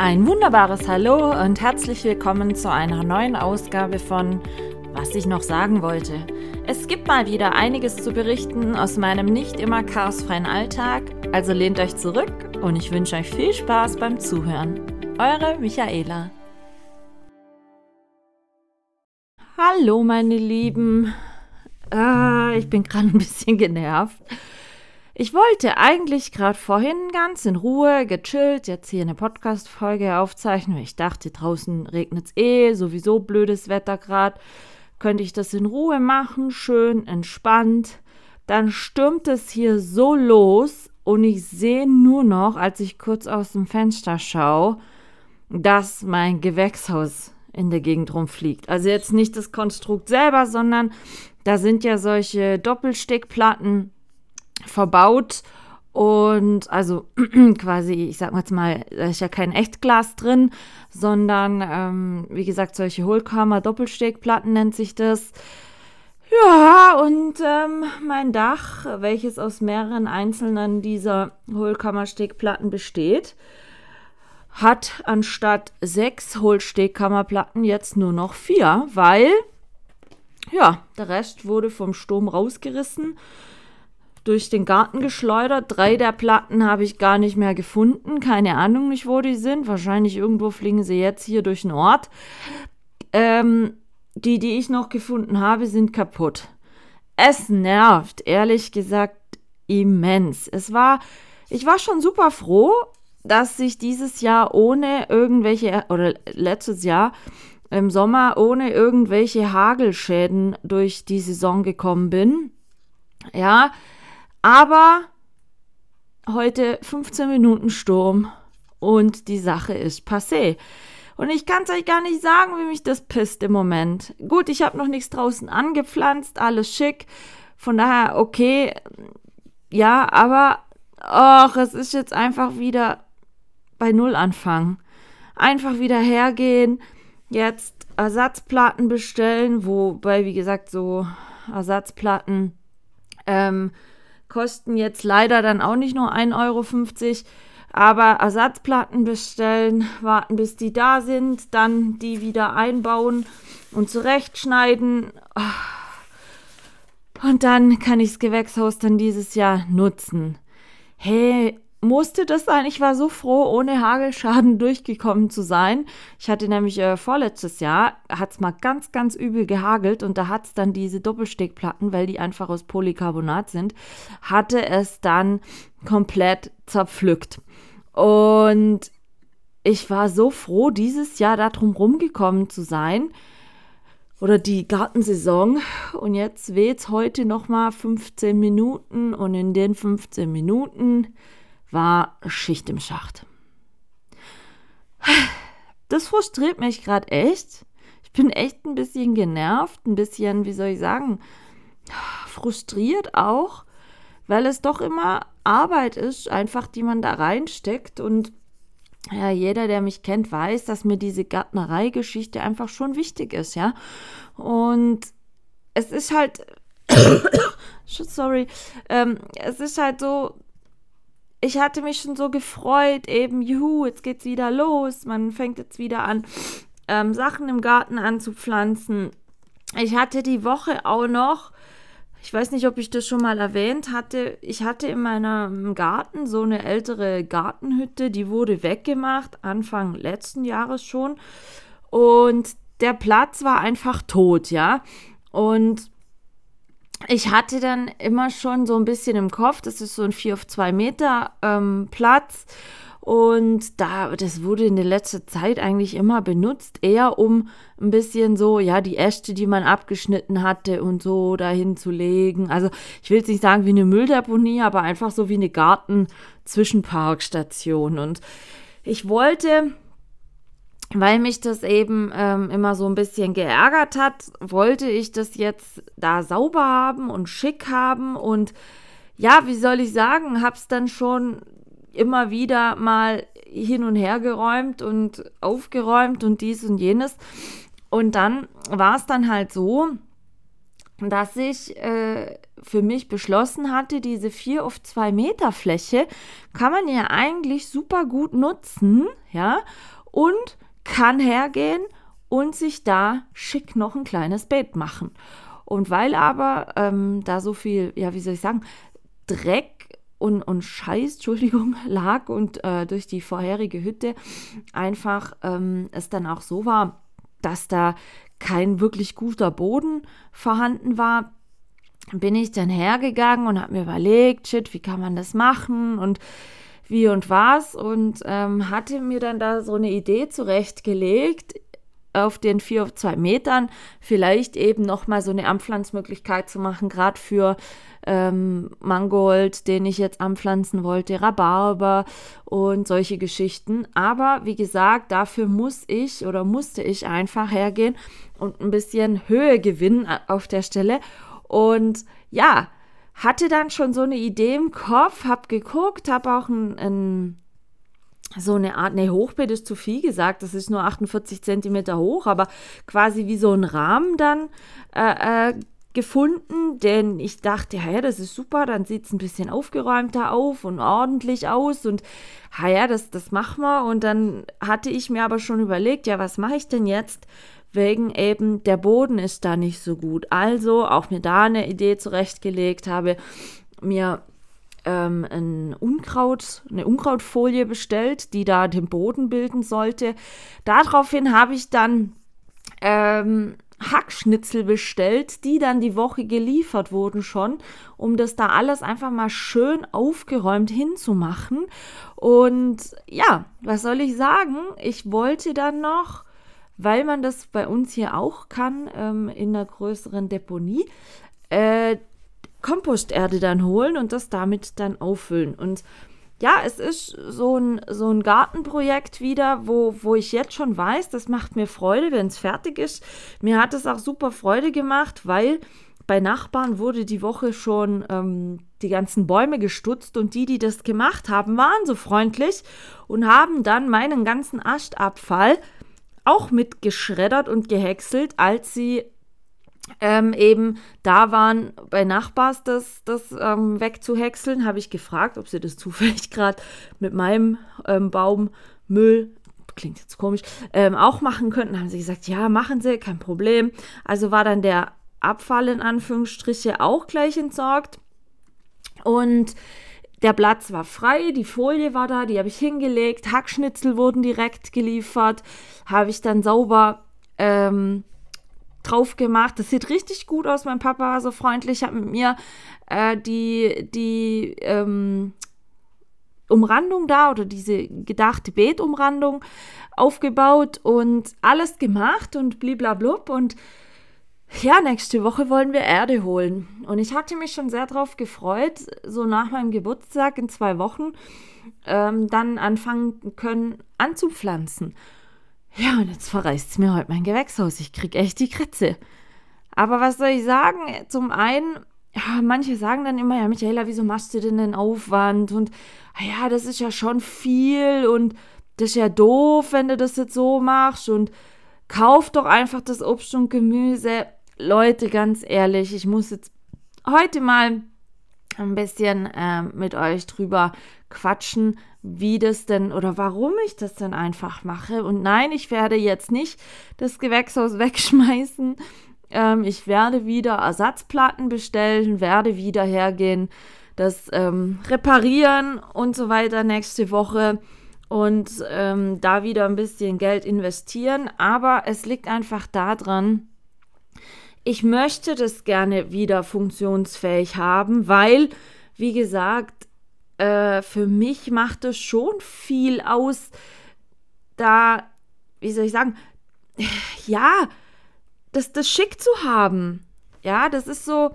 Ein wunderbares Hallo und herzlich willkommen zu einer neuen Ausgabe von Was ich noch sagen wollte. Es gibt mal wieder einiges zu berichten aus meinem nicht immer chaosfreien Alltag, also lehnt euch zurück und ich wünsche euch viel Spaß beim Zuhören. Eure Michaela. Hallo meine Lieben. Äh, ich bin gerade ein bisschen genervt. Ich wollte eigentlich gerade vorhin ganz in Ruhe, gechillt, jetzt hier eine Podcast-Folge aufzeichnen. Ich dachte, draußen regnet es eh, sowieso blödes Wetter gerade. Könnte ich das in Ruhe machen, schön entspannt. Dann stürmt es hier so los und ich sehe nur noch, als ich kurz aus dem Fenster schaue, dass mein Gewächshaus in der Gegend rumfliegt. Also jetzt nicht das Konstrukt selber, sondern da sind ja solche Doppelstickplatten verbaut und also quasi, ich sag mal jetzt mal, da ist ja kein Echtglas drin, sondern ähm, wie gesagt, solche Hohlkammer-Doppelstegplatten nennt sich das. Ja, und ähm, mein Dach, welches aus mehreren einzelnen dieser Hohlkammerstegplatten besteht, hat anstatt sechs Hohlstegkammerplatten jetzt nur noch vier, weil ja, der Rest wurde vom Sturm rausgerissen durch den Garten geschleudert. Drei der Platten habe ich gar nicht mehr gefunden. Keine Ahnung nicht, wo die sind. Wahrscheinlich irgendwo fliegen sie jetzt hier durch den Ort. Ähm, die, die ich noch gefunden habe, sind kaputt. Es nervt, ehrlich gesagt, immens. Es war, ich war schon super froh, dass ich dieses Jahr ohne irgendwelche, oder letztes Jahr im Sommer ohne irgendwelche Hagelschäden durch die Saison gekommen bin. Ja, aber heute 15 Minuten Sturm und die Sache ist passé. Und ich kann es euch gar nicht sagen, wie mich das pisst im Moment. Gut, ich habe noch nichts draußen angepflanzt, alles schick. Von daher, okay. Ja, aber ach, es ist jetzt einfach wieder bei Null anfangen. Einfach wieder hergehen, jetzt Ersatzplatten bestellen, wobei, wie gesagt, so Ersatzplatten ähm, kosten jetzt leider dann auch nicht nur 1,50 Euro, aber Ersatzplatten bestellen, warten bis die da sind, dann die wieder einbauen und zurechtschneiden. Und dann kann ich das Gewächshaus dann dieses Jahr nutzen. Hey, musste das sein. Ich war so froh, ohne Hagelschaden durchgekommen zu sein. Ich hatte nämlich äh, vorletztes Jahr, hat es mal ganz, ganz übel gehagelt und da hat es dann diese Doppelstegplatten, weil die einfach aus Polycarbonat sind, hatte es dann komplett zerpflückt. Und ich war so froh, dieses Jahr darum rumgekommen zu sein. Oder die Gartensaison. Und jetzt weht heute nochmal 15 Minuten. Und in den 15 Minuten war Schicht im Schacht. Das frustriert mich gerade echt. Ich bin echt ein bisschen genervt, ein bisschen, wie soll ich sagen, frustriert auch, weil es doch immer Arbeit ist, einfach die man da reinsteckt und ja, jeder, der mich kennt, weiß, dass mir diese Gärtnerei-Geschichte einfach schon wichtig ist, ja. Und es ist halt, sorry, ähm, es ist halt so, ich hatte mich schon so gefreut, eben, juhu, jetzt geht's wieder los. Man fängt jetzt wieder an, ähm, Sachen im Garten anzupflanzen. Ich hatte die Woche auch noch, ich weiß nicht, ob ich das schon mal erwähnt hatte, ich hatte in meinem Garten so eine ältere Gartenhütte, die wurde weggemacht, Anfang letzten Jahres schon. Und der Platz war einfach tot, ja. Und ich hatte dann immer schon so ein bisschen im Kopf, das ist so ein 4 auf 2 Meter ähm, Platz. Und da, das wurde in der letzten Zeit eigentlich immer benutzt, eher um ein bisschen so, ja, die Äste, die man abgeschnitten hatte und so dahin zu legen. Also ich will jetzt nicht sagen wie eine Mülldeponie, aber einfach so wie eine Garten-Zwischenparkstation. Und ich wollte weil mich das eben ähm, immer so ein bisschen geärgert hat, wollte ich das jetzt da sauber haben und schick haben und ja, wie soll ich sagen, hab's dann schon immer wieder mal hin und her geräumt und aufgeräumt und dies und jenes. Und dann war es dann halt so, dass ich äh, für mich beschlossen hatte, diese 4 auf 2 Meter Fläche kann man ja eigentlich super gut nutzen, ja, und kann hergehen und sich da schick noch ein kleines Bett machen. Und weil aber ähm, da so viel, ja, wie soll ich sagen, Dreck und, und Scheiß, Entschuldigung, lag und äh, durch die vorherige Hütte einfach ähm, es dann auch so war, dass da kein wirklich guter Boden vorhanden war, bin ich dann hergegangen und habe mir überlegt, shit, wie kann man das machen und wie und was und ähm, hatte mir dann da so eine Idee zurechtgelegt, auf den vier auf zwei Metern vielleicht eben nochmal so eine Anpflanzmöglichkeit zu machen, gerade für ähm, Mangold, den ich jetzt anpflanzen wollte, Rhabarber und solche Geschichten. Aber wie gesagt, dafür muss ich oder musste ich einfach hergehen und ein bisschen Höhe gewinnen auf der Stelle. Und ja, hatte dann schon so eine Idee im Kopf, habe geguckt, habe auch ein, ein so eine Art, ne, Hochbeet ist zu viel gesagt, das ist nur 48 Zentimeter hoch, aber quasi wie so ein Rahmen dann äh, äh, gefunden, denn ich dachte, ja, das ist super, dann sieht es ein bisschen aufgeräumter auf und ordentlich aus und ja, das, das machen wir. Und dann hatte ich mir aber schon überlegt, ja, was mache ich denn jetzt? Wegen eben, der Boden ist da nicht so gut. Also auch mir da eine Idee zurechtgelegt habe, mir ähm, ein Unkraut, eine Unkrautfolie bestellt, die da den Boden bilden sollte. Daraufhin habe ich dann ähm, Hackschnitzel bestellt, die dann die Woche geliefert wurden schon, um das da alles einfach mal schön aufgeräumt hinzumachen. Und ja, was soll ich sagen? Ich wollte dann noch, weil man das bei uns hier auch kann, ähm, in einer größeren Deponie, äh, Komposterde dann holen und das damit dann auffüllen. Und ja, es ist so ein, so ein Gartenprojekt wieder, wo, wo ich jetzt schon weiß, das macht mir Freude, wenn es fertig ist. Mir hat es auch super Freude gemacht, weil bei Nachbarn wurde die Woche schon ähm, die ganzen Bäume gestutzt und die, die das gemacht haben, waren so freundlich und haben dann meinen ganzen Aschtabfall auch mitgeschreddert und gehäckselt, als sie ähm, eben da waren bei Nachbars das, das ähm, wegzuhäckseln, habe ich gefragt, ob sie das zufällig gerade mit meinem ähm, Baummüll, klingt jetzt komisch, ähm, auch machen könnten. Haben sie gesagt, ja, machen sie, kein Problem. Also war dann der Abfall in Anführungsstriche auch gleich entsorgt. Und der Platz war frei, die Folie war da, die habe ich hingelegt, Hackschnitzel wurden direkt geliefert, habe ich dann sauber ähm, drauf gemacht. Das sieht richtig gut aus. Mein Papa war so freundlich, hat mit mir äh, die, die ähm, Umrandung da oder diese gedachte Beetumrandung aufgebaut und alles gemacht und bliblablub und ja, nächste Woche wollen wir Erde holen. Und ich hatte mich schon sehr darauf gefreut, so nach meinem Geburtstag in zwei Wochen ähm, dann anfangen können anzupflanzen. Ja, und jetzt verreißt es mir heute mein Gewächshaus. Ich krieg echt die Kritze. Aber was soll ich sagen? Zum einen, ja, manche sagen dann immer, ja, Michaela, wieso machst du denn den Aufwand? Und ah ja, das ist ja schon viel und das ist ja doof, wenn du das jetzt so machst. Und kauf doch einfach das Obst und Gemüse. Leute, ganz ehrlich, ich muss jetzt heute mal ein bisschen äh, mit euch drüber quatschen, wie das denn oder warum ich das denn einfach mache. Und nein, ich werde jetzt nicht das Gewächshaus wegschmeißen. Ähm, ich werde wieder Ersatzplatten bestellen, werde wieder hergehen, das ähm, reparieren und so weiter nächste Woche und ähm, da wieder ein bisschen Geld investieren. Aber es liegt einfach daran, ich möchte das gerne wieder funktionsfähig haben, weil, wie gesagt, äh, für mich macht es schon viel aus, da, wie soll ich sagen, ja, das, das schick zu haben. Ja, das ist so,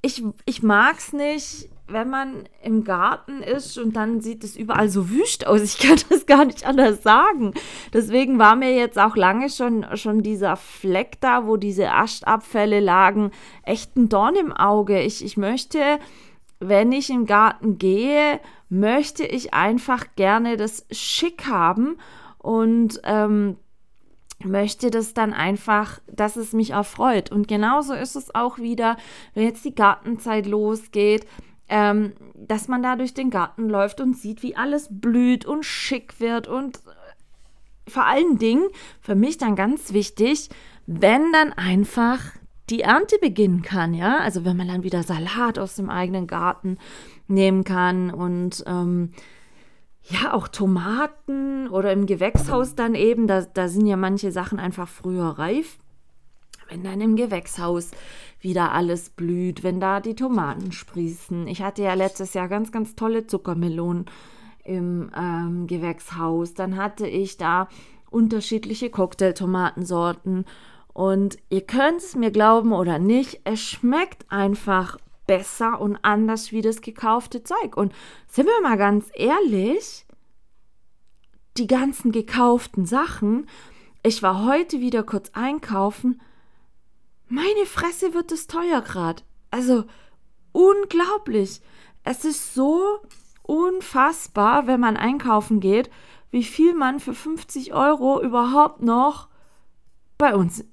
ich, ich mag es nicht, wenn man im Garten ist und dann sieht es überall so wüst aus. Ich kann das gar nicht anders sagen. Deswegen war mir jetzt auch lange schon, schon dieser Fleck da, wo diese Aschtabfälle lagen, echt ein Dorn im Auge. Ich, ich möchte wenn ich im Garten gehe, möchte ich einfach gerne das schick haben und ähm, möchte das dann einfach, dass es mich erfreut. Und genauso ist es auch wieder, wenn jetzt die Gartenzeit losgeht, ähm, dass man da durch den Garten läuft und sieht, wie alles blüht und schick wird und vor allen Dingen, für mich dann ganz wichtig, wenn dann einfach die Ernte beginnen kann, ja, also wenn man dann wieder Salat aus dem eigenen Garten nehmen kann und ähm, ja, auch Tomaten oder im Gewächshaus dann eben, da, da sind ja manche Sachen einfach früher reif. Wenn dann im Gewächshaus wieder alles blüht, wenn da die Tomaten sprießen. Ich hatte ja letztes Jahr ganz, ganz tolle Zuckermelonen im ähm, Gewächshaus. Dann hatte ich da unterschiedliche Cocktailtomatensorten. Und ihr könnt es mir glauben oder nicht, es schmeckt einfach besser und anders wie das gekaufte Zeug. Und sind wir mal ganz ehrlich, die ganzen gekauften Sachen, ich war heute wieder kurz einkaufen, meine Fresse wird es teuer gerade. Also unglaublich. Es ist so unfassbar, wenn man einkaufen geht, wie viel man für 50 Euro überhaupt noch bei uns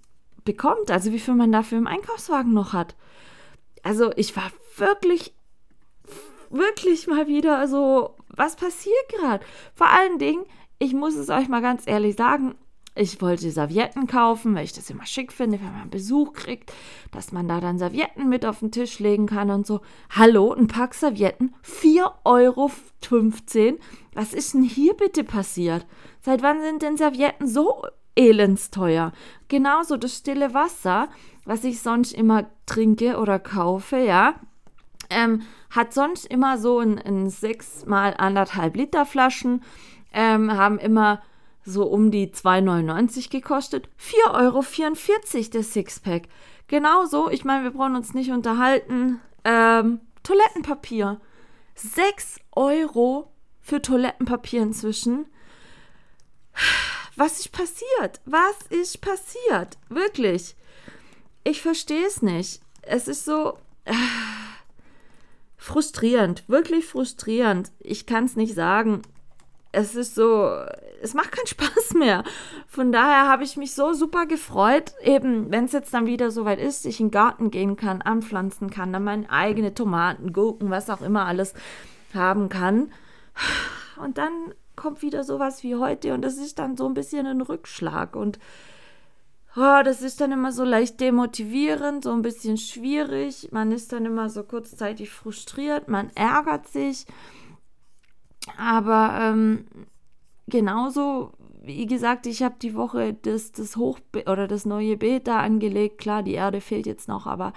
bekommt. Also wie viel man dafür im Einkaufswagen noch hat. Also ich war wirklich, wirklich mal wieder so, was passiert gerade? Vor allen Dingen, ich muss es euch mal ganz ehrlich sagen, ich wollte Servietten kaufen, weil ich das immer schick finde, wenn man Besuch kriegt, dass man da dann Servietten mit auf den Tisch legen kann und so. Hallo, ein Pack Servietten, 4,15 Euro. Was ist denn hier bitte passiert? Seit wann sind denn Servietten so elendsteuer? Genauso das stille Wasser, was ich sonst immer trinke oder kaufe, ja, ähm, hat sonst immer so in, in sechs mal anderthalb Liter Flaschen, ähm, haben immer so um die 2,99 gekostet. 4,44 Euro der Sixpack. Genauso, ich meine, wir brauchen uns nicht unterhalten. Ähm, Toilettenpapier. 6 Euro für Toilettenpapier inzwischen. Was ist passiert? Was ist passiert? Wirklich. Ich verstehe es nicht. Es ist so äh, frustrierend, wirklich frustrierend. Ich kann es nicht sagen es ist so, es macht keinen Spaß mehr. Von daher habe ich mich so super gefreut, eben, wenn es jetzt dann wieder soweit ist, ich in den Garten gehen kann, anpflanzen kann, dann meine eigene Tomaten, Gurken, was auch immer alles haben kann. Und dann kommt wieder sowas wie heute und das ist dann so ein bisschen ein Rückschlag und oh, das ist dann immer so leicht demotivierend, so ein bisschen schwierig. Man ist dann immer so kurzzeitig frustriert, man ärgert sich. Aber ähm, genauso, wie gesagt, ich habe die Woche das, das Hochbe oder das neue Beet da angelegt. Klar, die Erde fehlt jetzt noch, aber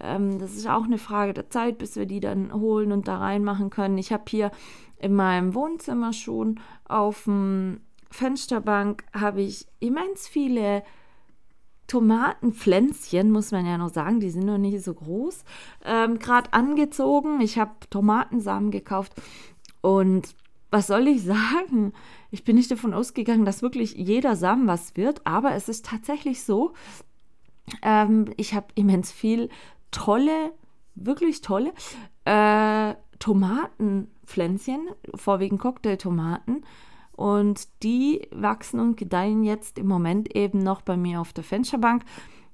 ähm, das ist auch eine Frage der Zeit, bis wir die dann holen und da reinmachen können. Ich habe hier in meinem Wohnzimmer schon auf dem Fensterbank habe ich immens viele Tomatenpflänzchen, muss man ja noch sagen, die sind noch nicht so groß, ähm, gerade angezogen. Ich habe Tomatensamen gekauft und was soll ich sagen? Ich bin nicht davon ausgegangen, dass wirklich jeder Samen was wird, aber es ist tatsächlich so. Ähm, ich habe immens viel tolle, wirklich tolle äh, Tomatenpflänzchen, vorwiegend Cocktailtomaten. Und die wachsen und gedeihen jetzt im Moment eben noch bei mir auf der Fensterbank.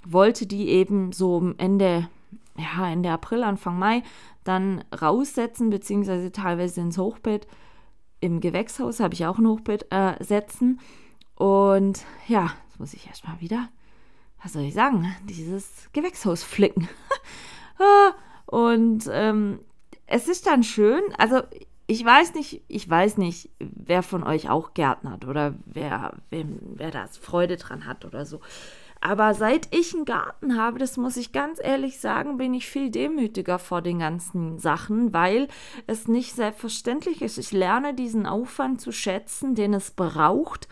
Wollte die eben so Ende, ja, Ende April, Anfang Mai dann raussetzen, beziehungsweise teilweise ins Hochbett. Im Gewächshaus habe ich auch ein Hochbett äh, setzen. Und ja, jetzt muss ich erstmal wieder, was soll ich sagen, dieses Gewächshaus flicken. Ah, und ähm, es ist dann schön, also ich weiß nicht, ich weiß nicht, wer von euch auch gärtnert oder wer, wem, wer da Freude dran hat oder so. Aber seit ich einen Garten habe, das muss ich ganz ehrlich sagen, bin ich viel demütiger vor den ganzen Sachen, weil es nicht selbstverständlich ist. Ich lerne diesen Aufwand zu schätzen, den es braucht,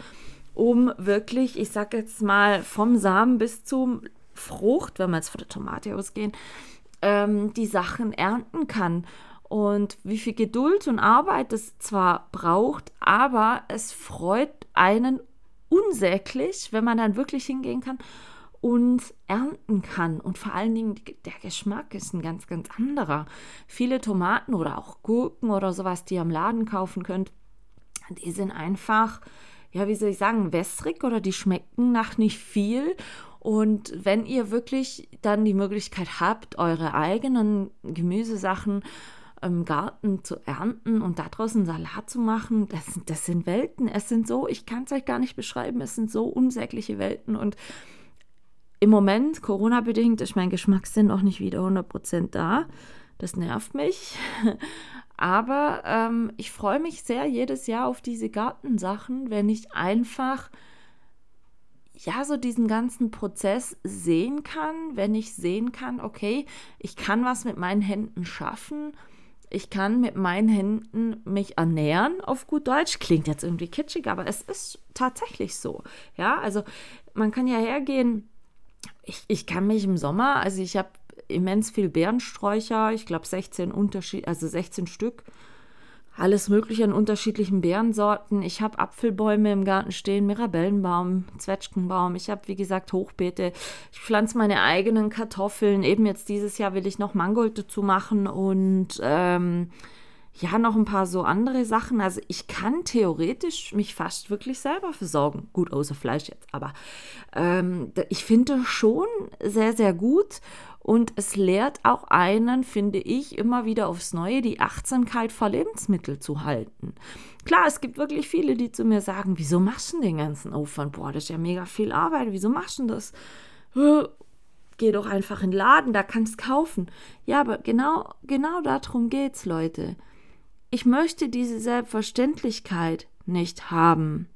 um wirklich, ich sag jetzt mal, vom Samen bis zum Frucht, wenn wir jetzt von der Tomate ausgehen, ähm, die Sachen ernten kann. Und wie viel Geduld und Arbeit es zwar braucht, aber es freut einen unsäglich, wenn man dann wirklich hingehen kann und ernten kann. Und vor allen Dingen, der Geschmack ist ein ganz, ganz anderer. Viele Tomaten oder auch Gurken oder sowas, die ihr am Laden kaufen könnt, die sind einfach, ja, wie soll ich sagen, wässrig oder die schmecken nach nicht viel. Und wenn ihr wirklich dann die Möglichkeit habt, eure eigenen Gemüsesachen im Garten zu ernten und daraus einen Salat zu machen, das, das sind Welten. Es sind so, ich kann es euch gar nicht beschreiben, es sind so unsägliche Welten. Und im Moment, Corona-bedingt, ist mein Geschmackssinn noch nicht wieder 100% da. Das nervt mich. Aber ähm, ich freue mich sehr jedes Jahr auf diese Gartensachen, wenn ich einfach ja so diesen ganzen Prozess sehen kann, wenn ich sehen kann, okay, ich kann was mit meinen Händen schaffen. Ich kann mit meinen Händen mich ernähren, auf gut Deutsch. Klingt jetzt irgendwie kitschig, aber es ist tatsächlich so. Ja, also man kann ja hergehen. Ich, ich kann mich im Sommer, also ich habe immens viel Beerensträucher, ich glaube 16 Unterschied, also 16 Stück. Alles mögliche an unterschiedlichen Beerensorten. Ich habe Apfelbäume im Garten stehen, Mirabellenbaum, Zwetschgenbaum. Ich habe, wie gesagt, Hochbeete. Ich pflanze meine eigenen Kartoffeln. Eben jetzt dieses Jahr will ich noch Mangold dazu machen und ähm, ja, noch ein paar so andere Sachen. Also ich kann theoretisch mich fast wirklich selber versorgen. Gut, außer Fleisch jetzt. Aber ähm, ich finde schon sehr, sehr gut. Und es lehrt auch einen, finde ich, immer wieder aufs Neue die Achtsamkeit vor Lebensmitteln zu halten. Klar, es gibt wirklich viele, die zu mir sagen, wieso machst du den ganzen Aufwand? Boah, das ist ja mega viel Arbeit, wieso machst du das? Geh doch einfach in den Laden, da kannst du kaufen. Ja, aber genau, genau darum geht's, Leute. Ich möchte diese Selbstverständlichkeit nicht haben.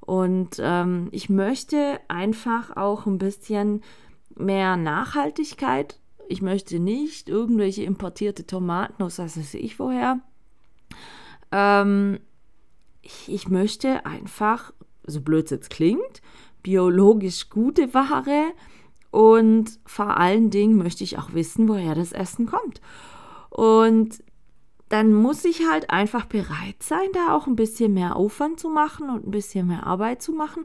Und ähm, ich möchte einfach auch ein bisschen mehr Nachhaltigkeit. Ich möchte nicht irgendwelche importierte Tomaten aus was weiß ich woher. Ähm, ich, ich möchte einfach, so blöd es jetzt klingt, biologisch gute Ware und vor allen Dingen möchte ich auch wissen, woher das Essen kommt. Und dann muss ich halt einfach bereit sein, da auch ein bisschen mehr Aufwand zu machen und ein bisschen mehr Arbeit zu machen.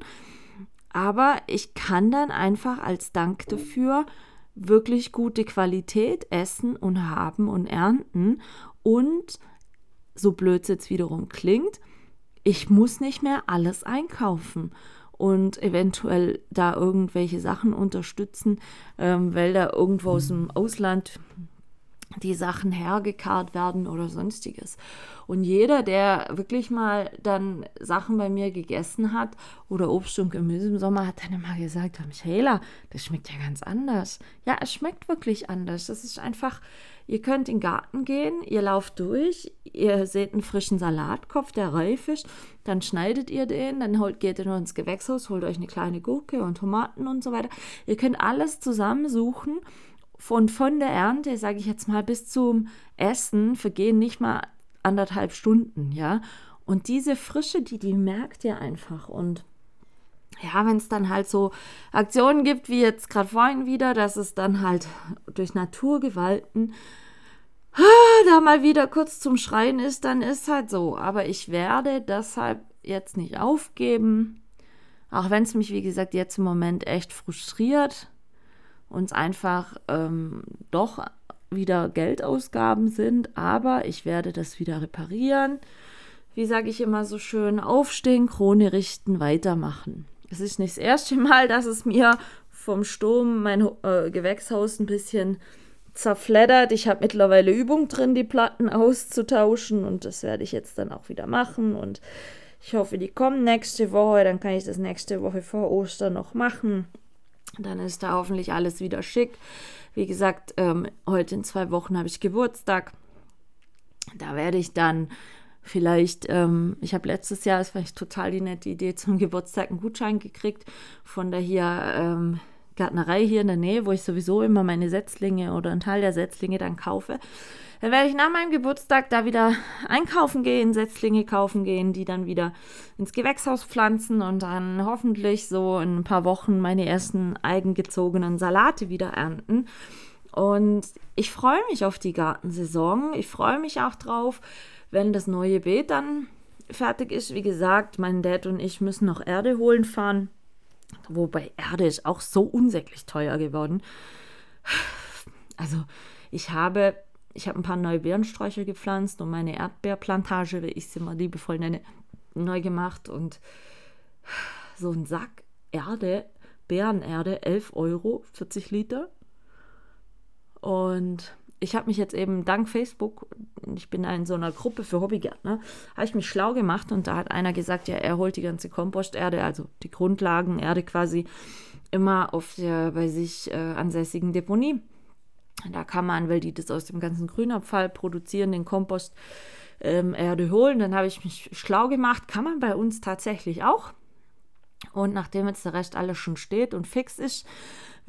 Aber ich kann dann einfach als Dank dafür wirklich gute Qualität essen und haben und ernten. Und so blöd es jetzt wiederum klingt, ich muss nicht mehr alles einkaufen und eventuell da irgendwelche Sachen unterstützen, ähm, weil da irgendwo aus dem Ausland die Sachen hergekarrt werden oder sonstiges. Und jeder, der wirklich mal dann Sachen bei mir gegessen hat oder Obst und Gemüse im Sommer, hat dann immer gesagt, Michaela, das schmeckt ja ganz anders. Ja, es schmeckt wirklich anders. Das ist einfach, ihr könnt in den Garten gehen, ihr lauft durch, ihr seht einen frischen Salatkopf, der reif ist, dann schneidet ihr den, dann holt, geht ihr nur ins Gewächshaus, holt euch eine kleine Gurke und Tomaten und so weiter. Ihr könnt alles zusammensuchen von, von der Ernte, sage ich jetzt mal, bis zum Essen vergehen nicht mal anderthalb Stunden, ja. Und diese Frische, die, die merkt ihr einfach. Und ja, wenn es dann halt so Aktionen gibt, wie jetzt gerade vorhin wieder, dass es dann halt durch Naturgewalten ah, da mal wieder kurz zum Schreien ist, dann ist halt so. Aber ich werde deshalb jetzt nicht aufgeben. Auch wenn es mich, wie gesagt, jetzt im Moment echt frustriert uns einfach ähm, doch wieder Geldausgaben sind, aber ich werde das wieder reparieren. Wie sage ich immer so schön, aufstehen, Krone richten, weitermachen. Es ist nicht das erste Mal, dass es mir vom Sturm mein äh, Gewächshaus ein bisschen zerfleddert. Ich habe mittlerweile Übung drin, die Platten auszutauschen und das werde ich jetzt dann auch wieder machen und ich hoffe, die kommen nächste Woche, dann kann ich das nächste Woche vor Ostern noch machen. Dann ist da hoffentlich alles wieder schick. Wie gesagt, ähm, heute in zwei Wochen habe ich Geburtstag. Da werde ich dann vielleicht, ähm, ich habe letztes Jahr, das war ich total die nette Idee, zum Geburtstag einen Gutschein gekriegt von der hier ähm, Gärtnerei hier in der Nähe, wo ich sowieso immer meine Setzlinge oder einen Teil der Setzlinge dann kaufe. Dann werde ich nach meinem Geburtstag da wieder einkaufen gehen, Setzlinge kaufen gehen, die dann wieder ins Gewächshaus pflanzen und dann hoffentlich so in ein paar Wochen meine ersten eigengezogenen Salate wieder ernten. Und ich freue mich auf die Gartensaison. Ich freue mich auch drauf, wenn das neue Beet dann fertig ist. Wie gesagt, mein Dad und ich müssen noch Erde holen fahren. Wobei Erde ist auch so unsäglich teuer geworden. Also ich habe ich habe ein paar neue Beerensträucher gepflanzt und meine Erdbeerplantage, wie ich sie mal liebevoll nenne, neu gemacht. Und so ein Sack Erde, Bärenerde, 11 Euro, 40 Liter. Und ich habe mich jetzt eben dank Facebook, ich bin in so einer Gruppe für Hobbygärtner, habe ich mich schlau gemacht und da hat einer gesagt, ja, er holt die ganze Komposterde, also die Grundlagenerde quasi, immer auf der bei sich äh, ansässigen Deponie. Da kann man, weil die das aus dem ganzen Grünabfall produzieren, den Kompost ähm, Erde holen. Dann habe ich mich schlau gemacht, kann man bei uns tatsächlich auch. Und nachdem jetzt der Rest alles schon steht und fix ist,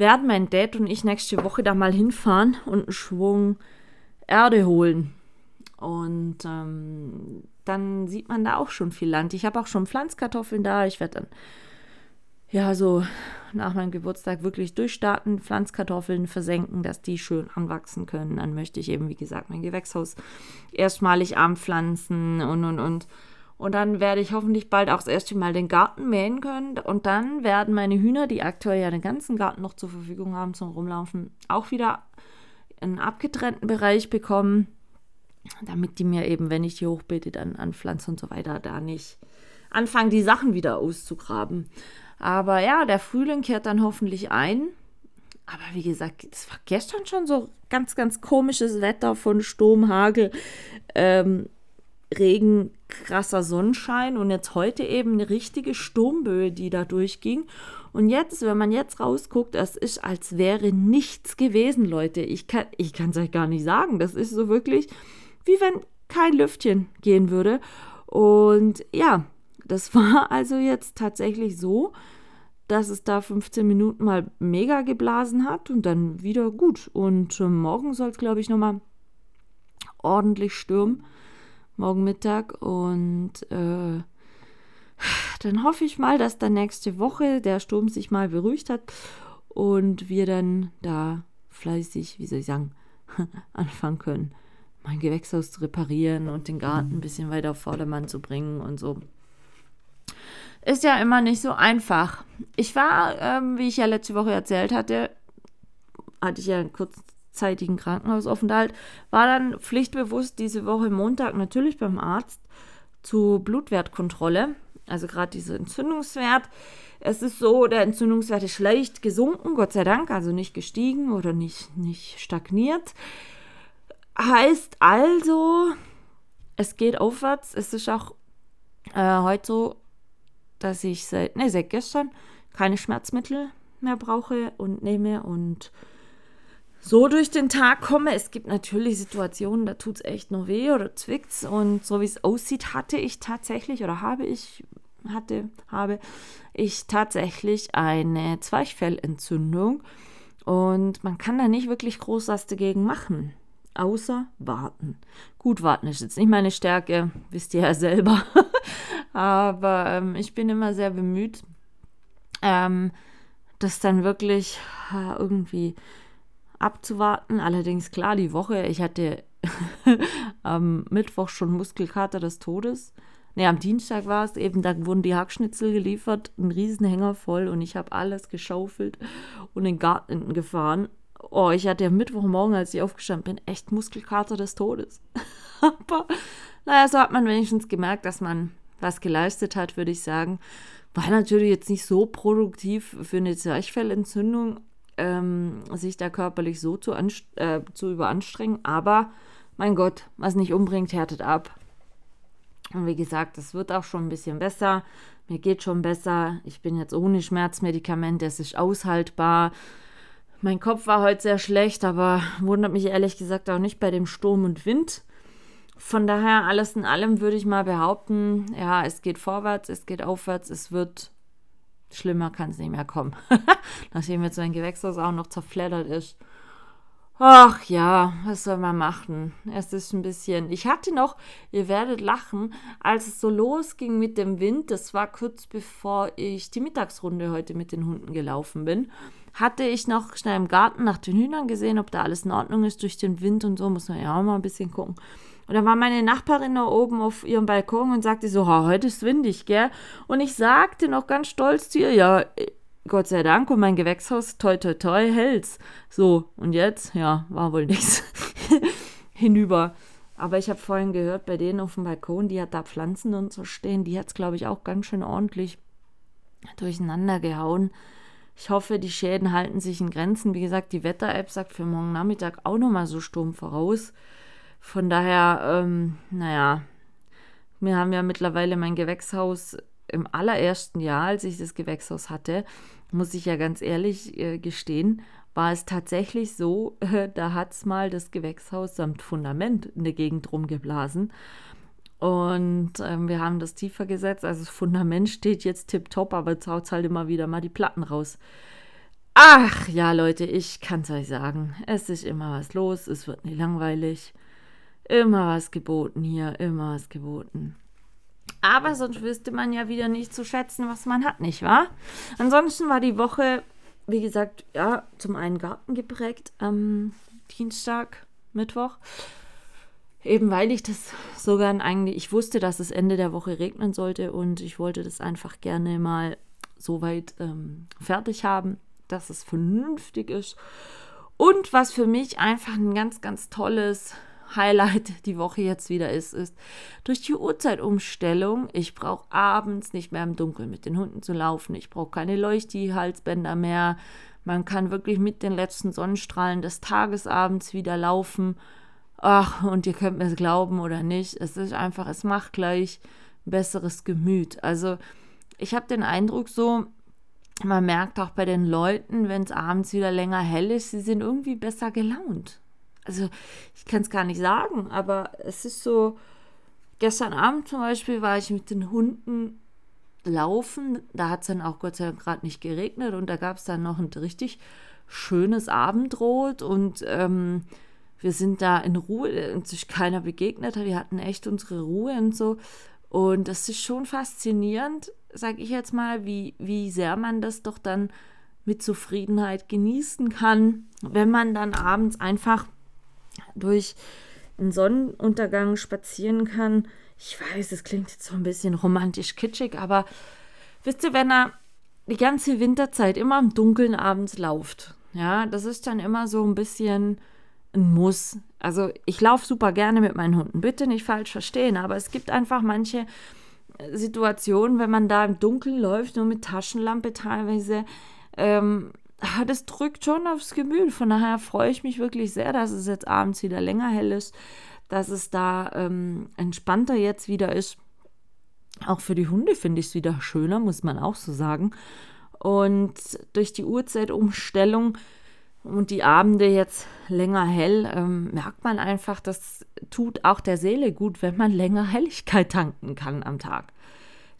werden mein Dad und ich nächste Woche da mal hinfahren und einen Schwung Erde holen. Und ähm, dann sieht man da auch schon viel Land. Ich habe auch schon Pflanzkartoffeln da. Ich werde dann ja so nach meinem Geburtstag wirklich durchstarten, Pflanzkartoffeln versenken, dass die schön anwachsen können. Dann möchte ich eben, wie gesagt, mein Gewächshaus erstmalig anpflanzen und und und. Und dann werde ich hoffentlich bald auch das erste Mal den Garten mähen können. Und dann werden meine Hühner, die aktuell ja den ganzen Garten noch zur Verfügung haben zum Rumlaufen, auch wieder einen abgetrennten Bereich bekommen, damit die mir eben, wenn ich die hochbeete, dann anpflanze und so weiter, da nicht anfangen, die Sachen wieder auszugraben. Aber ja, der Frühling kehrt dann hoffentlich ein. Aber wie gesagt, es war gestern schon so ganz, ganz komisches Wetter von Sturm, Hagel. Ähm, Regen, krasser Sonnenschein und jetzt heute eben eine richtige Sturmböe, die da durchging. Und jetzt, wenn man jetzt rausguckt, es ist, als wäre nichts gewesen, Leute. Ich kann ich es euch gar nicht sagen. Das ist so wirklich, wie wenn kein Lüftchen gehen würde. Und ja, das war also jetzt tatsächlich so, dass es da 15 Minuten mal mega geblasen hat und dann wieder gut. Und äh, morgen soll es, glaube ich, nochmal ordentlich stürmen morgen Mittag. Und äh, dann hoffe ich mal, dass dann nächste Woche der Sturm sich mal beruhigt hat und wir dann da fleißig, wie soll ich sagen, anfangen können, mein Gewächshaus zu reparieren und den Garten ein bisschen weiter auf Vordermann zu bringen und so. Ist ja immer nicht so einfach. Ich war, ähm, wie ich ja letzte Woche erzählt hatte, hatte ich ja kurz zeitigen Krankenhausaufenthalt, war dann pflichtbewusst diese Woche Montag natürlich beim Arzt zur Blutwertkontrolle. Also gerade dieser Entzündungswert. Es ist so, der Entzündungswert ist leicht gesunken, Gott sei Dank, also nicht gestiegen oder nicht, nicht stagniert. Heißt also, es geht aufwärts. Es ist auch äh, heute so, dass ich seit, ne, seit gestern keine Schmerzmittel mehr brauche und nehme und so durch den Tag komme. Es gibt natürlich Situationen, da tut es echt noch weh oder zwickt's. Und so wie es aussieht, hatte ich tatsächlich oder habe ich, hatte, habe ich tatsächlich eine Zwerchfellentzündung. Und man kann da nicht wirklich groß was dagegen machen. Außer warten. Gut, warten ist jetzt nicht meine Stärke, wisst ihr ja selber. Aber ähm, ich bin immer sehr bemüht, ähm, das dann wirklich äh, irgendwie abzuwarten. Allerdings klar, die Woche, ich hatte am Mittwoch schon Muskelkater des Todes. Ne, am Dienstag war es eben, da wurden die Hackschnitzel geliefert, ein Riesenhänger voll und ich habe alles geschaufelt und in den Garten gefahren. Oh, ich hatte am Mittwochmorgen, als ich aufgestanden bin, echt Muskelkater des Todes. Aber naja, so hat man wenigstens gemerkt, dass man was geleistet hat, würde ich sagen. War natürlich jetzt nicht so produktiv für eine Zwerchfellentzündung, ähm, sich da körperlich so zu, äh, zu überanstrengen. Aber mein Gott, was nicht umbringt, härtet ab. Und wie gesagt, es wird auch schon ein bisschen besser. Mir geht schon besser. Ich bin jetzt ohne Schmerzmedikamente. Es ist aushaltbar. Mein Kopf war heute sehr schlecht, aber wundert mich ehrlich gesagt auch nicht bei dem Sturm und Wind. Von daher, alles in allem würde ich mal behaupten, ja, es geht vorwärts, es geht aufwärts, es wird Schlimmer kann es nicht mehr kommen. Nachdem jetzt mein Gewächshaus auch noch zerfleddert ist. Ach ja, was soll man machen? Es ist ein bisschen. Ich hatte noch, ihr werdet lachen, als es so losging mit dem Wind, das war kurz bevor ich die Mittagsrunde heute mit den Hunden gelaufen bin, hatte ich noch schnell im Garten nach den Hühnern gesehen, ob da alles in Ordnung ist durch den Wind und so. Muss man ja auch mal ein bisschen gucken. Und dann war meine Nachbarin da oben auf ihrem Balkon und sagte so, heute ist windig, gell? Und ich sagte noch ganz stolz zu ihr, ja, Gott sei Dank und mein Gewächshaus, toi, toi, toi, hält's. So, und jetzt, ja, war wohl nichts. Hinüber. Aber ich habe vorhin gehört, bei denen auf dem Balkon, die hat da Pflanzen und so stehen, die hat es, glaube ich, auch ganz schön ordentlich durcheinander gehauen. Ich hoffe, die Schäden halten sich in Grenzen. Wie gesagt, die Wetter-App sagt für morgen Nachmittag auch nochmal so Sturm voraus. Von daher, ähm, naja, wir haben ja mittlerweile mein Gewächshaus im allerersten Jahr, als ich das Gewächshaus hatte, muss ich ja ganz ehrlich äh, gestehen, war es tatsächlich so, äh, da hat es mal das Gewächshaus samt Fundament in der Gegend rumgeblasen. Und ähm, wir haben das tiefer gesetzt. Also das Fundament steht jetzt tipptopp, aber jetzt haut halt immer wieder mal die Platten raus. Ach ja, Leute, ich kann es euch sagen. Es ist immer was los, es wird nie langweilig. Immer was geboten hier, immer was geboten. Aber sonst wüsste man ja wieder nicht zu schätzen, was man hat, nicht wahr? Ansonsten war die Woche, wie gesagt, ja, zum einen Garten geprägt am Dienstag, Mittwoch. Eben weil ich das sogar eigentlich, ich wusste, dass es Ende der Woche regnen sollte und ich wollte das einfach gerne mal so weit ähm, fertig haben, dass es vernünftig ist. Und was für mich einfach ein ganz, ganz tolles Highlight die Woche jetzt wieder ist, ist durch die Uhrzeitumstellung. Ich brauche abends nicht mehr im Dunkeln mit den Hunden zu laufen. Ich brauche keine Leuchti-Halsbänder mehr. Man kann wirklich mit den letzten Sonnenstrahlen des Tages abends wieder laufen Ach, und ihr könnt mir es glauben oder nicht, es ist einfach, es macht gleich ein besseres Gemüt. Also ich habe den Eindruck so, man merkt auch bei den Leuten, wenn es abends wieder länger hell ist, sie sind irgendwie besser gelaunt. Also ich kann es gar nicht sagen, aber es ist so, gestern Abend zum Beispiel war ich mit den Hunden laufen, da hat es dann auch Gott sei Dank gerade nicht geregnet und da gab es dann noch ein richtig schönes Abendrot und ähm, wir sind da in Ruhe, uns ist keiner begegnet, wir hatten echt unsere Ruhe und so. Und das ist schon faszinierend, sage ich jetzt mal, wie, wie sehr man das doch dann mit Zufriedenheit genießen kann, wenn man dann abends einfach durch einen Sonnenuntergang spazieren kann. Ich weiß, es klingt jetzt so ein bisschen romantisch kitschig, aber wisst ihr, wenn er die ganze Winterzeit immer im Dunkeln abends läuft, ja, das ist dann immer so ein bisschen ein Muss. Also ich laufe super gerne mit meinen Hunden, bitte nicht falsch verstehen, aber es gibt einfach manche äh, Situationen, wenn man da im Dunkeln läuft, nur mit Taschenlampe teilweise, ähm, das drückt schon aufs Gemüt. Von daher freue ich mich wirklich sehr, dass es jetzt abends wieder länger hell ist, dass es da ähm, entspannter jetzt wieder ist. Auch für die Hunde finde ich es wieder schöner, muss man auch so sagen. Und durch die Uhrzeitumstellung und die Abende jetzt länger hell, ähm, merkt man einfach, das tut auch der Seele gut, wenn man länger Helligkeit tanken kann am Tag.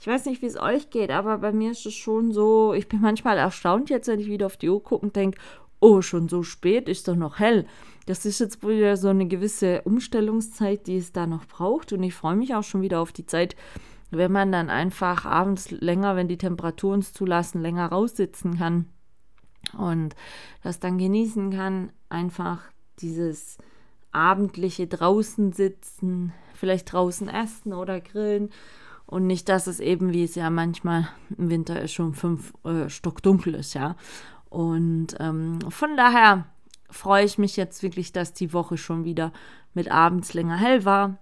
Ich weiß nicht, wie es euch geht, aber bei mir ist es schon so, ich bin manchmal erstaunt jetzt, wenn ich wieder auf die Uhr gucke und denke, oh, schon so spät, ist doch noch hell. Das ist jetzt wieder so eine gewisse Umstellungszeit, die es da noch braucht. Und ich freue mich auch schon wieder auf die Zeit, wenn man dann einfach abends länger, wenn die Temperaturen es zulassen, länger raussitzen kann und das dann genießen kann, einfach dieses abendliche draußen sitzen, vielleicht draußen essen oder grillen und nicht, dass es eben, wie es ja manchmal im Winter ist, schon fünf äh, Stock dunkel ist, ja. Und ähm, von daher freue ich mich jetzt wirklich, dass die Woche schon wieder mit abends länger hell war,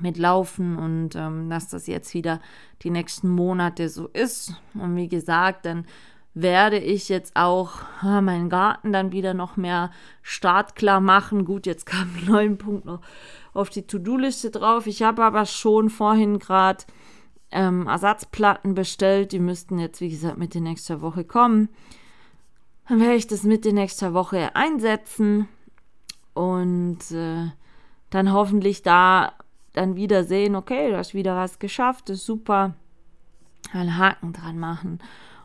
mit Laufen und ähm, dass das jetzt wieder die nächsten Monate so ist. Und wie gesagt, dann werde ich jetzt auch meinen Garten dann wieder noch mehr startklar machen. Gut, jetzt kam ein neuer Punkt noch auf die To-Do-Liste drauf. Ich habe aber schon vorhin gerade ähm, Ersatzplatten bestellt. Die müssten jetzt, wie gesagt, Mitte nächster Woche kommen. Dann werde ich das Mitte nächster Woche einsetzen und äh, dann hoffentlich da dann wieder sehen, okay, du hast wieder was geschafft, ist super. Einen Haken dran machen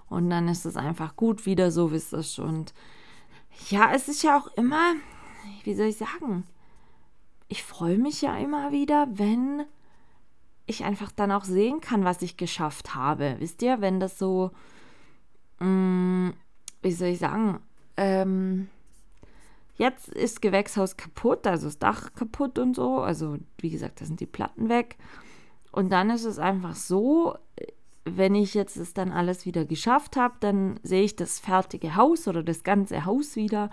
und dann ist es einfach gut wieder so, wie es ist. Und ja, es ist ja auch immer, wie soll ich sagen, ich freue mich ja immer wieder, wenn ich einfach dann auch sehen kann, was ich geschafft habe. Wisst ihr, wenn das so, mh, mm, wie soll ich sagen, ähm, jetzt ist Gewächshaus kaputt, also das Dach kaputt und so. Also, wie gesagt, da sind die Platten weg. Und dann ist es einfach so, wenn ich jetzt es dann alles wieder geschafft habe, dann sehe ich das fertige Haus oder das ganze Haus wieder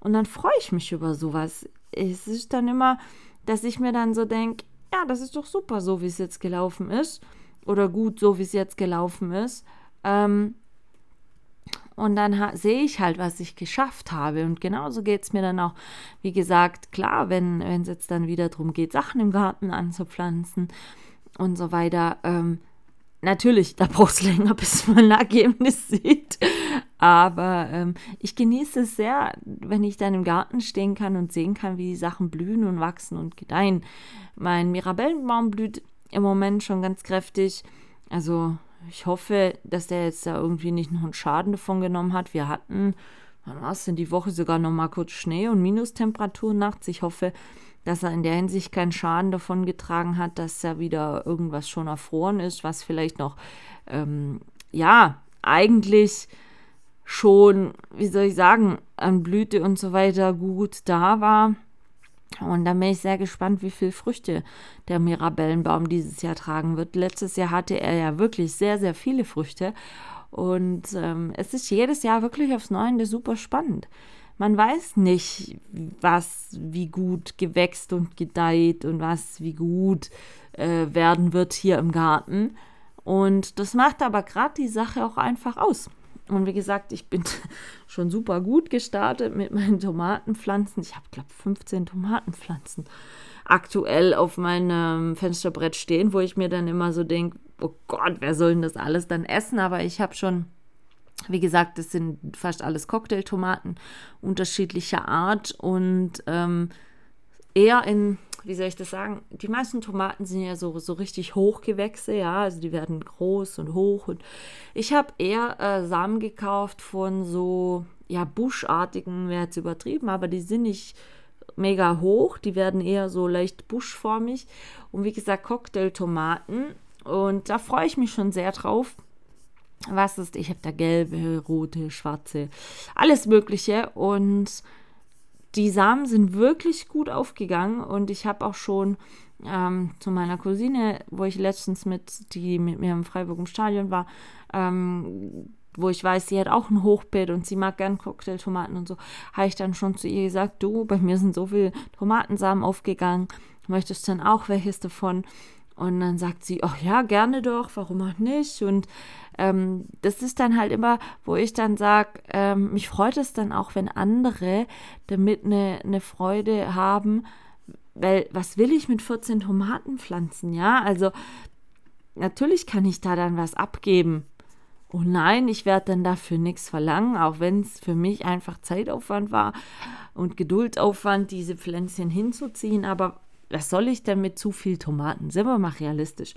und dann freue ich mich über sowas. Es ist dann immer, dass ich mir dann so denke, ja, das ist doch super, so wie es jetzt gelaufen ist oder gut, so wie es jetzt gelaufen ist. Ähm, und dann sehe ich halt, was ich geschafft habe. Und genauso geht es mir dann auch, wie gesagt, klar, wenn es jetzt dann wieder darum geht, Sachen im Garten anzupflanzen und so weiter. Ähm, natürlich, da braucht es länger, bis man ein Ergebnis sieht. Aber ähm, ich genieße es sehr, wenn ich dann im Garten stehen kann und sehen kann, wie die Sachen blühen und wachsen und gedeihen. Mein Mirabellenbaum blüht im Moment schon ganz kräftig. Also ich hoffe, dass der jetzt da irgendwie nicht noch einen Schaden davon genommen hat. Wir hatten, wann war es denn die Woche, sogar noch mal kurz Schnee und Minustemperatur nachts. Ich hoffe, dass er in der Hinsicht keinen Schaden davon getragen hat, dass er wieder irgendwas schon erfroren ist, was vielleicht noch, ähm, ja, eigentlich schon, wie soll ich sagen, an Blüte und so weiter gut da war. Und da bin ich sehr gespannt, wie viele Früchte der Mirabellenbaum dieses Jahr tragen wird. Letztes Jahr hatte er ja wirklich sehr, sehr viele Früchte. Und ähm, es ist jedes Jahr wirklich aufs Neue super spannend. Man weiß nicht, was wie gut gewächst und gedeiht und was wie gut äh, werden wird hier im Garten. Und das macht aber gerade die Sache auch einfach aus. Und wie gesagt, ich bin schon super gut gestartet mit meinen Tomatenpflanzen. Ich habe, glaube ich, 15 Tomatenpflanzen aktuell auf meinem Fensterbrett stehen, wo ich mir dann immer so denke, oh Gott, wer soll denn das alles dann essen? Aber ich habe schon, wie gesagt, das sind fast alles Cocktailtomaten unterschiedlicher Art und ähm, eher in wie soll ich das sagen? Die meisten Tomaten sind ja so, so richtig Hochgewächse, ja, also die werden groß und hoch. Und ich habe eher äh, Samen gekauft von so, ja, buschartigen, wäre jetzt übertrieben, aber die sind nicht mega hoch, die werden eher so leicht buschformig. Und wie gesagt, Cocktailtomaten. Und da freue ich mich schon sehr drauf. Was ist, ich habe da gelbe, rote, schwarze, alles Mögliche. Und die Samen sind wirklich gut aufgegangen und ich habe auch schon ähm, zu meiner Cousine, wo ich letztens mit, die mit mir im Freiburg im Stadion war, ähm, wo ich weiß, sie hat auch ein Hochbeet und sie mag gern Cocktailtomaten und so, habe ich dann schon zu ihr gesagt, du, bei mir sind so viele Tomatensamen aufgegangen, möchtest du dann auch welches davon? Und dann sagt sie, ach ja, gerne doch, warum auch nicht? Und ähm, das ist dann halt immer, wo ich dann sage, ähm, mich freut es dann auch, wenn andere damit eine, eine Freude haben, weil was will ich mit 14 Tomatenpflanzen, ja? Also natürlich kann ich da dann was abgeben. Und nein, ich werde dann dafür nichts verlangen, auch wenn es für mich einfach Zeitaufwand war und Geduldaufwand, diese Pflänzchen hinzuziehen. Aber was soll ich denn mit zu viel Tomaten? Sind wir mal realistisch.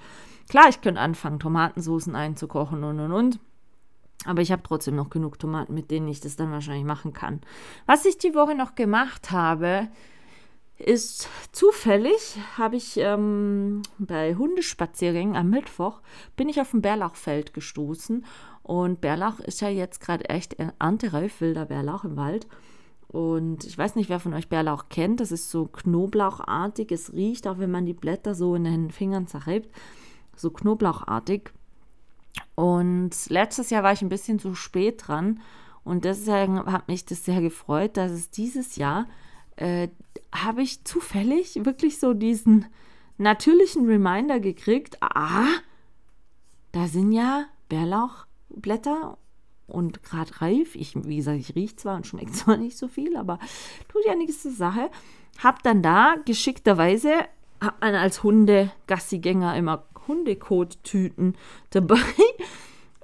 Klar, ich könnte anfangen, Tomatensoßen einzukochen und und und. Aber ich habe trotzdem noch genug Tomaten, mit denen ich das dann wahrscheinlich machen kann. Was ich die Woche noch gemacht habe, ist zufällig, habe ich ähm, bei Hundespaziergängen am Mittwoch, bin ich auf ein Bärlauchfeld gestoßen. Und Bärlauch ist ja jetzt gerade echt erntereif, wilder Bärlauch im Wald. Und ich weiß nicht, wer von euch Bärlauch kennt. Das ist so knoblauchartig. Es riecht, auch wenn man die Blätter so in den Fingern zerreibt, so knoblauchartig. Und letztes Jahr war ich ein bisschen zu spät dran. Und deswegen hat mich das sehr gefreut, dass es dieses Jahr äh, habe ich zufällig wirklich so diesen natürlichen Reminder gekriegt. Ah, da sind ja Bärlauchblätter und gerade reif. Ich, wie gesagt, ich rieche zwar und schmeckt zwar nicht so viel, aber tut ja nichts zur Sache. Hab dann da geschickterweise, hat man als Hunde-Gassigänger immer Hundekot-Tüten dabei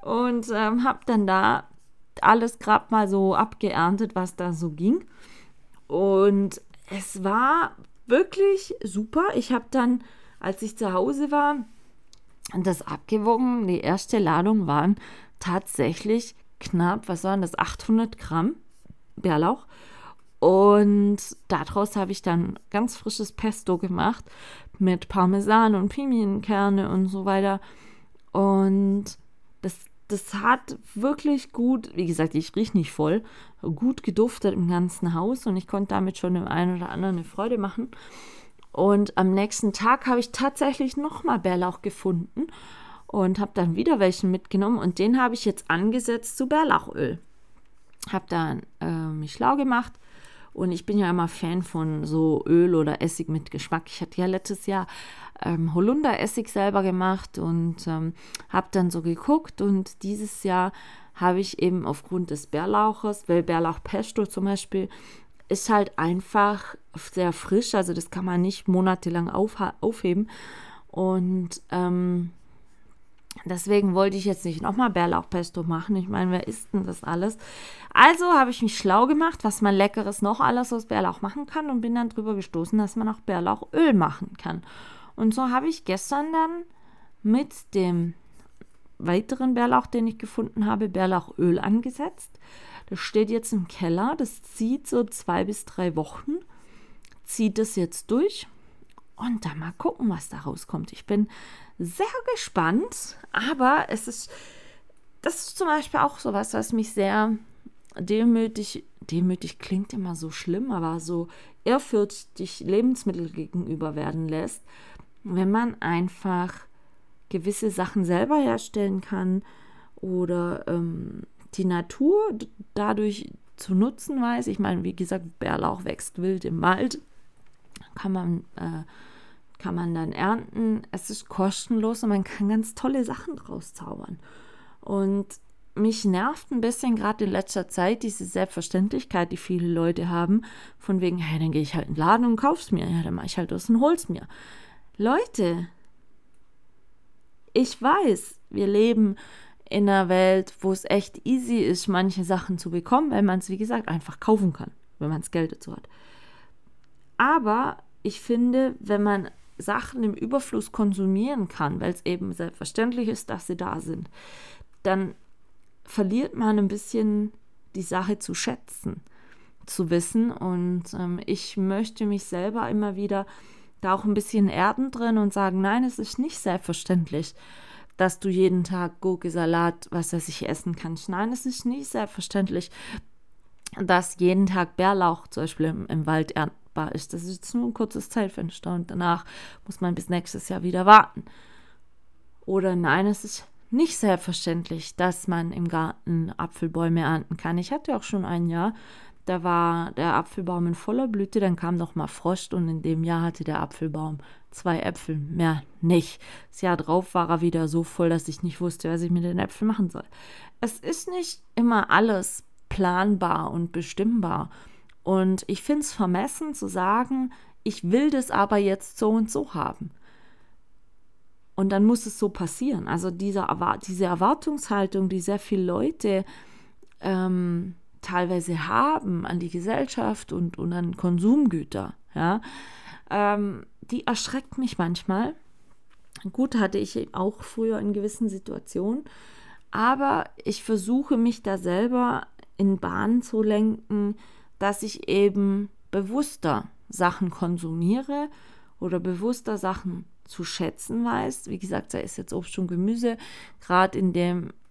und ähm, hab dann da alles gerade mal so abgeerntet, was da so ging. Und es war wirklich super. Ich habe dann, als ich zu Hause war, das abgewogen. Die erste Ladung waren tatsächlich knapp, was waren das, 800 Gramm Bärlauch. Und daraus habe ich dann ganz frisches Pesto gemacht mit Parmesan und Pinienkerne und so weiter. Und das, das hat wirklich gut, wie gesagt, ich rieche nicht voll, gut geduftet im ganzen Haus und ich konnte damit schon dem einen oder anderen eine Freude machen. Und am nächsten Tag habe ich tatsächlich nochmal Bärlauch gefunden und habe dann wieder welchen mitgenommen und den habe ich jetzt angesetzt zu Bärlauchöl. Habe dann äh, mich schlau gemacht und ich bin ja immer Fan von so Öl oder Essig mit Geschmack. Ich hatte ja letztes Jahr ähm, Holunderessig selber gemacht und ähm, habe dann so geguckt und dieses Jahr habe ich eben aufgrund des Bärlauches, weil Bärlauchpesto zum Beispiel ist halt einfach sehr frisch, also das kann man nicht monatelang aufheben und ähm, Deswegen wollte ich jetzt nicht nochmal Bärlauchpesto machen. Ich meine, wer isst denn das alles? Also habe ich mich schlau gemacht, was man Leckeres noch alles aus Bärlauch machen kann und bin dann drüber gestoßen, dass man auch Bärlauchöl machen kann. Und so habe ich gestern dann mit dem weiteren Bärlauch, den ich gefunden habe, Bärlauchöl angesetzt. Das steht jetzt im Keller. Das zieht so zwei bis drei Wochen. Zieht es jetzt durch und dann mal gucken, was da rauskommt. Ich bin sehr gespannt, aber es ist, das ist zum Beispiel auch sowas, was mich sehr demütig, demütig klingt immer so schlimm, aber so ehrfürchtig Lebensmittel gegenüber werden lässt, wenn man einfach gewisse Sachen selber herstellen kann oder ähm, die Natur dadurch zu nutzen weiß. Ich meine, wie gesagt, Bärlauch wächst wild im Wald. Kann man äh, kann man dann ernten. Es ist kostenlos und man kann ganz tolle Sachen draus zaubern. Und mich nervt ein bisschen gerade in letzter Zeit diese Selbstverständlichkeit, die viele Leute haben, von wegen, hey, dann gehe ich halt in den Laden und kauf's mir. Ja, dann mache ich halt das und hol's mir. Leute, ich weiß, wir leben in einer Welt, wo es echt easy ist, manche Sachen zu bekommen, weil man es, wie gesagt, einfach kaufen kann, wenn man das Geld dazu hat. Aber ich finde, wenn man Sachen im Überfluss konsumieren kann, weil es eben selbstverständlich ist, dass sie da sind, dann verliert man ein bisschen die Sache zu schätzen, zu wissen. Und ähm, ich möchte mich selber immer wieder da auch ein bisschen erden drin und sagen, nein, es ist nicht selbstverständlich, dass du jeden Tag Gurke, Salat, was weiß ich, essen kannst. Nein, es ist nicht selbstverständlich, dass jeden Tag Bärlauch zum Beispiel im, im Wald ernten machbar ist. Das ist jetzt nur ein kurzes Zeitfenster und danach muss man bis nächstes Jahr wieder warten. Oder nein, es ist nicht selbstverständlich, dass man im Garten Apfelbäume ernten kann. Ich hatte auch schon ein Jahr, da war der Apfelbaum in voller Blüte, dann kam noch mal Frost und in dem Jahr hatte der Apfelbaum zwei Äpfel, mehr nicht. Das Jahr drauf war er wieder so voll, dass ich nicht wusste, was ich mit den Äpfeln machen soll. Es ist nicht immer alles planbar und bestimmbar. Und ich finde es vermessen zu sagen, ich will das aber jetzt so und so haben. Und dann muss es so passieren. Also diese, diese Erwartungshaltung, die sehr viele Leute ähm, teilweise haben an die Gesellschaft und, und an Konsumgüter, ja, ähm, die erschreckt mich manchmal. Gut, hatte ich auch früher in gewissen Situationen, aber ich versuche mich da selber in Bahnen zu lenken, dass ich eben bewusster Sachen konsumiere oder bewusster Sachen zu schätzen weiß. Wie gesagt, sei es jetzt Obst und Gemüse, gerade in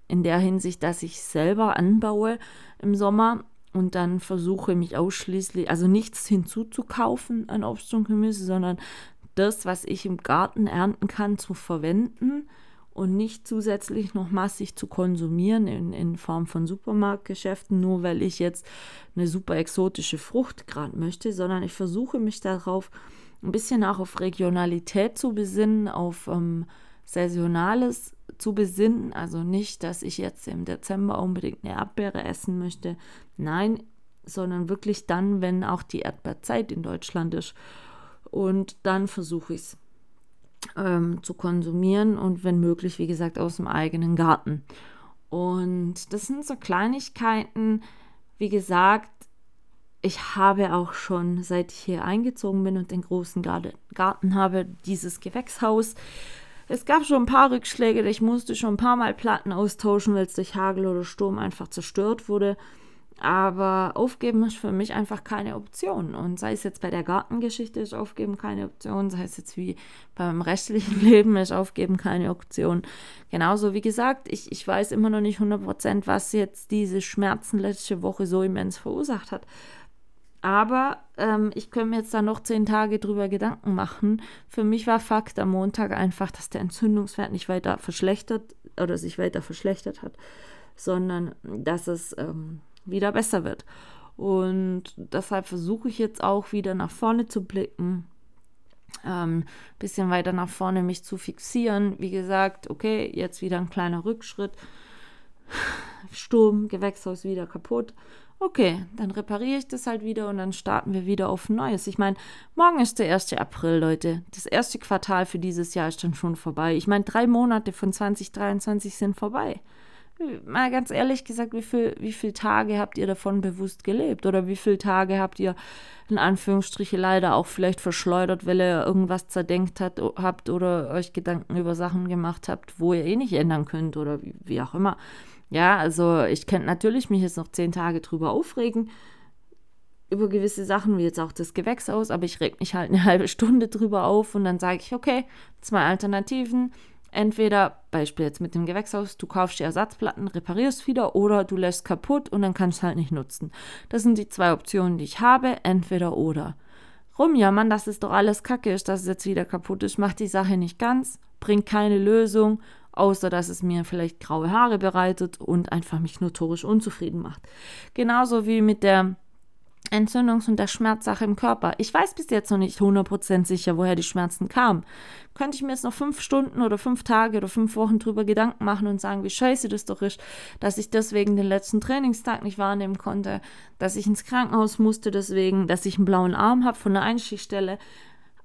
in der Hinsicht, dass ich selber anbaue im Sommer und dann versuche mich ausschließlich, also nichts hinzuzukaufen an Obst und Gemüse, sondern das, was ich im Garten ernten kann, zu verwenden und nicht zusätzlich noch massig zu konsumieren in, in Form von Supermarktgeschäften, nur weil ich jetzt eine super exotische Frucht gerade möchte, sondern ich versuche mich darauf ein bisschen auch auf Regionalität zu besinnen, auf ähm, Saisonales zu besinnen. Also nicht, dass ich jetzt im Dezember unbedingt eine Erdbeere essen möchte. Nein, sondern wirklich dann, wenn auch die Erdbeerzeit in Deutschland ist. Und dann versuche ich es ähm, zu konsumieren und wenn möglich, wie gesagt, aus dem eigenen Garten. Und das sind so Kleinigkeiten, wie gesagt, ich habe auch schon, seit ich hier eingezogen bin und den großen Garten habe, dieses Gewächshaus. Es gab schon ein paar Rückschläge, ich musste schon ein paar Mal Platten austauschen, weil es durch Hagel oder Sturm einfach zerstört wurde. Aber aufgeben ist für mich einfach keine Option. Und sei es jetzt bei der Gartengeschichte ist aufgeben keine Option, sei es jetzt wie beim restlichen Leben ist aufgeben keine Option. Genauso wie gesagt, ich, ich weiß immer noch nicht 100%, was jetzt diese Schmerzen letzte Woche so immens verursacht hat. Aber ähm, ich könnte mir jetzt da noch zehn Tage drüber Gedanken machen. Für mich war Fakt am Montag einfach, dass der Entzündungswert nicht weiter verschlechtert oder sich weiter verschlechtert hat, sondern dass es ähm, wieder besser wird. Und deshalb versuche ich jetzt auch wieder nach vorne zu blicken ähm, bisschen weiter nach vorne mich zu fixieren. Wie gesagt, okay, jetzt wieder ein kleiner Rückschritt. Sturm, Gewächshaus wieder kaputt. Okay, dann repariere ich das halt wieder und dann starten wir wieder auf Neues. Ich meine, morgen ist der 1. April, Leute. Das erste Quartal für dieses Jahr ist dann schon vorbei. Ich meine, drei Monate von 2023 sind vorbei. Mal ganz ehrlich gesagt, wie viele wie viel Tage habt ihr davon bewusst gelebt? Oder wie viele Tage habt ihr in Anführungsstriche leider auch vielleicht verschleudert, weil ihr irgendwas zerdenkt hat, habt oder euch Gedanken über Sachen gemacht habt, wo ihr eh nicht ändern könnt oder wie, wie auch immer. Ja, also ich könnte natürlich mich jetzt noch zehn Tage drüber aufregen, über gewisse Sachen, wie jetzt auch das Gewächshaus, aber ich reg mich halt eine halbe Stunde drüber auf und dann sage ich, okay, zwei Alternativen. Entweder, Beispiel jetzt mit dem Gewächshaus, du kaufst die Ersatzplatten, reparierst wieder oder du lässt kaputt und dann kannst du halt nicht nutzen. Das sind die zwei Optionen, die ich habe, entweder oder. Rumjammern, dass es doch alles kacke ist, dass es jetzt wieder kaputt ist, macht die Sache nicht ganz, bringt keine Lösung außer dass es mir vielleicht graue Haare bereitet und einfach mich notorisch unzufrieden macht. Genauso wie mit der Entzündungs- und der Schmerzsache im Körper. Ich weiß bis jetzt noch nicht 100% sicher, woher die Schmerzen kamen. Könnte ich mir jetzt noch fünf Stunden oder fünf Tage oder fünf Wochen drüber Gedanken machen und sagen, wie scheiße das doch ist, dass ich deswegen den letzten Trainingstag nicht wahrnehmen konnte, dass ich ins Krankenhaus musste deswegen, dass ich einen blauen Arm habe von der Einstichstelle,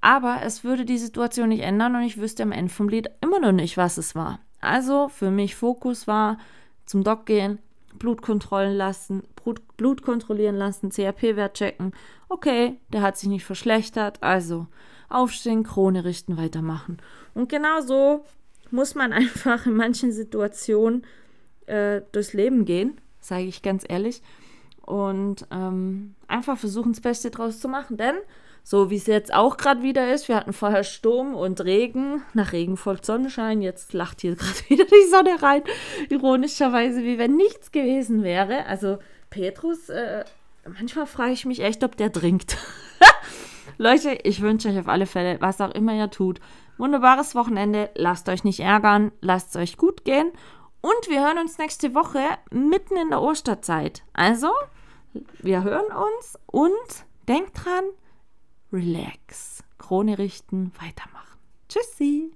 aber es würde die Situation nicht ändern und ich wüsste am Ende vom Lied immer noch nicht, was es war. Also für mich Fokus war zum Doc gehen, Blutkontrollen lassen, Blut, Blut kontrollieren lassen, CRP-Wert checken. Okay, der hat sich nicht verschlechtert, also aufstehen, Krone richten, weitermachen. Und genau so muss man einfach in manchen Situationen äh, durchs Leben gehen, sage ich ganz ehrlich, und ähm, einfach versuchen, das Beste draus zu machen. Denn so wie es jetzt auch gerade wieder ist. Wir hatten vorher Sturm und Regen, nach Regen folgt Sonnenschein. Jetzt lacht hier gerade wieder die Sonne rein. Ironischerweise, wie wenn nichts gewesen wäre. Also Petrus, äh, manchmal frage ich mich echt, ob der trinkt. Leute, ich wünsche euch auf alle Fälle, was auch immer ihr tut, wunderbares Wochenende. Lasst euch nicht ärgern, lasst es euch gut gehen. Und wir hören uns nächste Woche mitten in der Osterzeit. Also, wir hören uns und denkt dran, relax. Krone richten, weitermachen. Tschüssi.